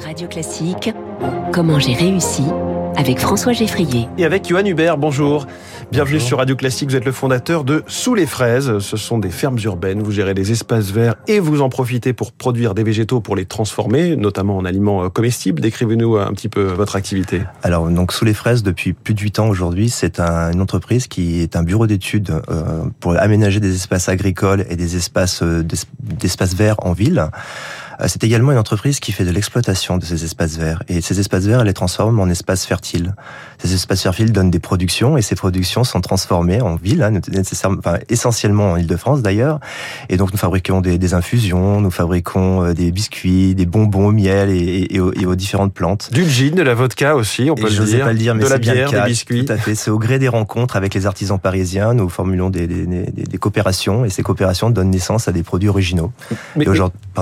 Radio Classique, comment j'ai réussi avec François Geffrier. Et avec Johan Hubert, bonjour. Bienvenue sur Radio Classique, vous êtes le fondateur de Sous les fraises. Ce sont des fermes urbaines, vous gérez des espaces verts et vous en profitez pour produire des végétaux pour les transformer, notamment en aliments euh, comestibles. Décrivez-nous un petit peu votre activité. Alors, donc Sous les fraises, depuis plus de 8 ans aujourd'hui, c'est une entreprise qui est un bureau d'études euh, pour aménager des espaces agricoles et des espaces, euh, d'espaces verts en ville. Euh, c'est également une entreprise qui fait de l'exploitation de ces espaces verts. Et ces espaces verts, elle les transforme en espaces fertiles. Ces espaces fertiles donnent des productions et ces productions sont transformées en villes, hein, enfin, essentiellement en Ile-de-France d'ailleurs. Et donc nous fabriquons des, des, infusions, nous fabriquons euh, des biscuits, des bonbons au miel et, et, aux, et, aux, différentes plantes. Du gin, de la vodka aussi, on peut le dire. pas le dire, mais de la bière, des biscuits. Tout à fait. C'est au gré des rencontres avec les artisans parisiens, nous formulons des, des, des, coopérations et ces coopérations donnent naissance à des produits originaux. Mais, mais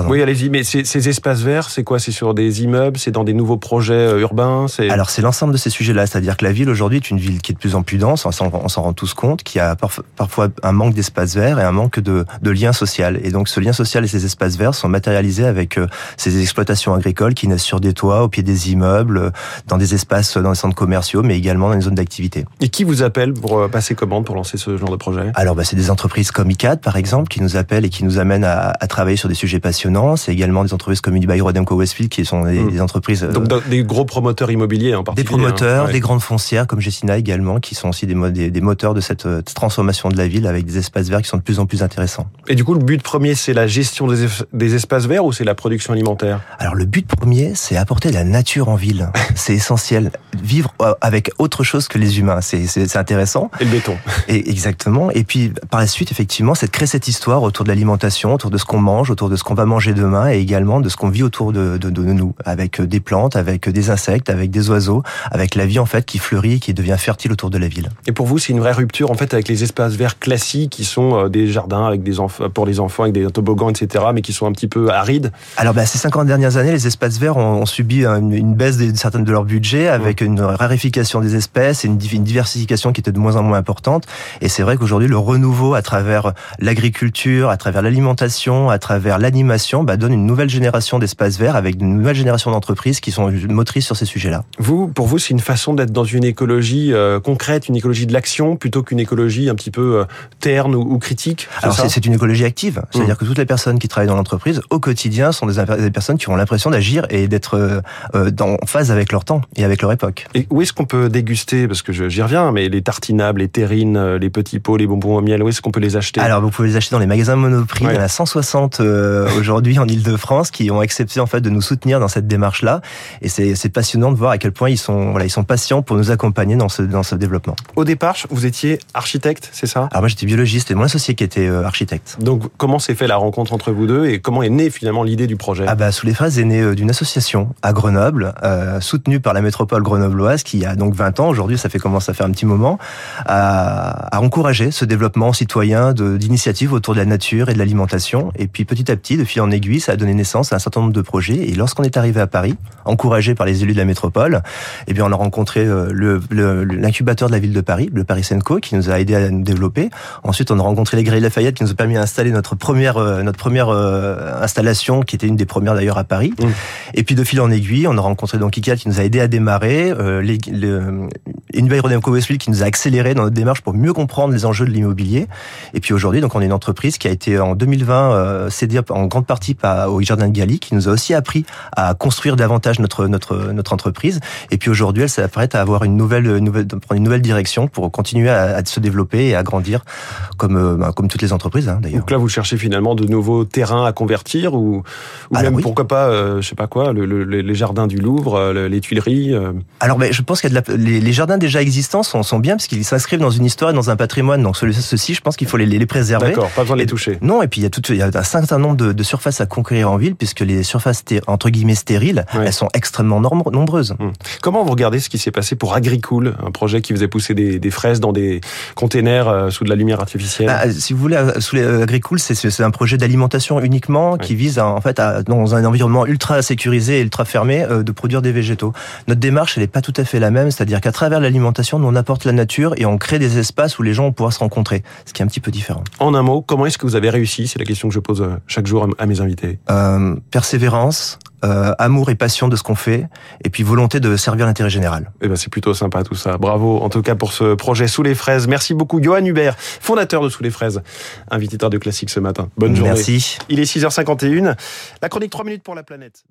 oui, allez-y. Mais ces espaces verts, c'est quoi? C'est sur des immeubles C'est dans des nouveaux projets euh, urbains Alors c'est l'ensemble de ces sujets-là, c'est-à-dire que la ville aujourd'hui est une ville qui est de plus en plus dense, on s'en rend tous compte, qui a parfois un manque d'espace vert et un manque de, de lien social. Et donc ce lien social et ces espaces verts sont matérialisés avec euh, ces exploitations agricoles qui naissent sur des toits, au pied des immeubles, euh, dans des espaces, dans des centres commerciaux, mais également dans les zones d'activité. Et qui vous appelle pour passer commande, pour lancer ce genre de projet? Alors bah, c'est des entreprises comme ICAD par exemple, qui nous appellent et qui nous amènent à, à travailler sur des sujets passionnants. C'est également des entreprises comme Unibail Rodamco Westfield, qui sont des, hmm. des entreprises. Donc des gros promoteurs immobiliers en particulier. Des promoteurs, hein, des grandes foncières comme Gessina également, qui sont aussi des, des, des moteurs de cette, cette, transformation de la ville avec des espaces verts qui sont de plus en plus intéressants. Et du coup, le but premier, c'est la gestion des, des espaces verts ou c'est la production alimentaire? Alors le but premier, c'est apporter de la nature en ville. c'est essentiel. Vivre euh, avec autre chose que les humains, c'est intéressant. Et le béton. Et exactement. Et puis par la suite, effectivement, c'est de créer cette histoire autour de l'alimentation, autour de ce qu'on mange, autour de ce qu'on va manger demain et également de ce qu'on vit autour de, de, de, nous, avec des plantes, avec des insectes, avec des oiseaux, avec la vie en fait qui fleurit et qui devient fertile autour de la ville. Et pour vous, c'est une vraie rupture en fait avec les espaces verts classiques qui sont euh, des jardins avec des pour les enfants avec des toboggans, etc., mais qui sont un petit peu arides. Alors, bah, ces 50 dernières années, les espaces verts ont, subi une, baisse de certaines de leur budget, avec une raréfication des espèces et une, une diversification qui était de moins en moins importante. Et c'est vrai qu'aujourd'hui, le renouveau à travers l'agriculture, à travers l'alimentation, à travers l'animation, bah, donne une nouvelle génération d'espaces verts avec une nouvelle génération d'entreprises qui sont motrices sur ces sujets-là. Vous, pour vous, c'est une façon d'être dans une écologie euh, concrète, une écologie de l'action, plutôt qu'une écologie un petit peu euh, terne ou, critique Alors c'est une écologie active, c'est-à-dire mmh. que toutes les personnes qui travaillent dans l'entreprise au quotidien sont des, des personnes qui ont l'impression d'agir et d'être euh, en phase avec leur temps et avec leur époque. Et où est-ce qu'on peut déguster Parce que j'y reviens, mais les tartinables, les terrines, les petits pots, les bonbons au miel, où est-ce qu'on peut les acheter? Alors vous pouvez les acheter dans les magasins Monoprix. Il y en a 160 aujourd'hui en Ile-de-France qui ont accepté en fait de nous soutenir dans cette démarche-là. Et c'est passionnant de voir à quel point ils sont, voilà, ils sont patients pour nous accompagner dans ce, dans ce développement. Au départ, vous étiez architecte, c'est ça? Alors moi j'étais biologiste et mon associé qui était euh, architecte. Donc comment s'est fait la rencontre entre vous deux et comment est née finalement l'idée du projet? Ah bah Sous les phrases est née euh, d'une association à Grenoble, euh, soutenue par la métropole grenobloise qui a donc 20 ans, aujourd'hui ça fait commence à faire un petit moment, à, à encourager ce développement citoyen d'initiatives autour de la nature et de l'alimentation. Et puis petit à petit, de fil en aiguille, ça a donné naissance à un certain nombre de projets. Et lorsqu'on est arrivé à Paris, encouragé par les élus de la métropole, eh bien on a rencontré euh, l'incubateur de la ville de Paris, le Paris Senco, qui nous a aidé à nous développer. Ensuite, on a rencontré les Grilles Lafayette, qui nous ont permis d'installer notre première euh, notre première euh, installation, qui était une des premières d'ailleurs à Paris. Mmh. Et puis de fil en aiguille, on a rencontré donc ICAL qui nous a aidé à démarrer, euh, les, le, Invail Westfield qui nous a accéléré dans notre démarche pour mieux comprendre les enjeux de l'immobilier. Et puis aujourd'hui, donc on est une entreprise qui a été en 2020 euh, cédée en grande partie par, au Jardin de Gali, qui nous a aussi appris à construire davantage notre notre notre entreprise. Et puis aujourd'hui, elle s'apprête à avoir une nouvelle, nouvelle prendre une nouvelle direction pour continuer à, à se développer et à grandir comme euh, bah, comme toutes les entreprises hein, d'ailleurs. Donc là, vous cherchez finalement de nouveaux terrains à convertir ou, ou même pourquoi pas, euh, je sais pas quoi, le, le, les jardins du Louvre, euh, les Tuileries. Alors, mais je pense qu'il y a de la, les, les, jardins déjà existants sont, sont bien parce qu'ils s'inscrivent dans une histoire et dans un patrimoine. Donc ceux-ci, je pense qu'il faut les, les préserver. D'accord, pas besoin de les toucher. Non, et puis il y a tout, il y a un certain nombre de, de surfaces à conquérir en ville puisque les surfaces entre guillemets stériles, elles sont extrêmement nombreuses. Hum. Comment vous regardez ce qui s'est passé pour Agricool, un projet qui faisait pousser des, des fraises dans des containers sous de la lumière artificielle? Bah, Si vous voulez, sous les Agricool, c'est un projet d'alimentation uniquement qui vise à, en fait à, dans un environnement ultra sécurisé et ultra fermé euh, de produire des végétaux. Notre démarche, elle n'est pas tout à fait la même, c'est-à-dire qu'à travers l'alimentation, nous on apporte la nature et on crée des espaces où les gens vont pouvoir se rencontrer, ce qui est un petit peu différent. En un mot, comment est-ce que vous avez réussi? C'est la question que je pose euh, chaque jour à mes invités. Euh, persévérance, euh, amour et passion de ce qu'on fait, et puis volonté de servir l'intérêt général. Eh ben c'est plutôt sympa tout ça. Bravo en tout cas pour ce projet Sous les fraises. Merci beaucoup Johan Hubert, fondateur de Sous les fraises, invité de Classique ce matin. Bonne journée. Merci. Il est 6h51. La chronique 3 minutes pour la planète.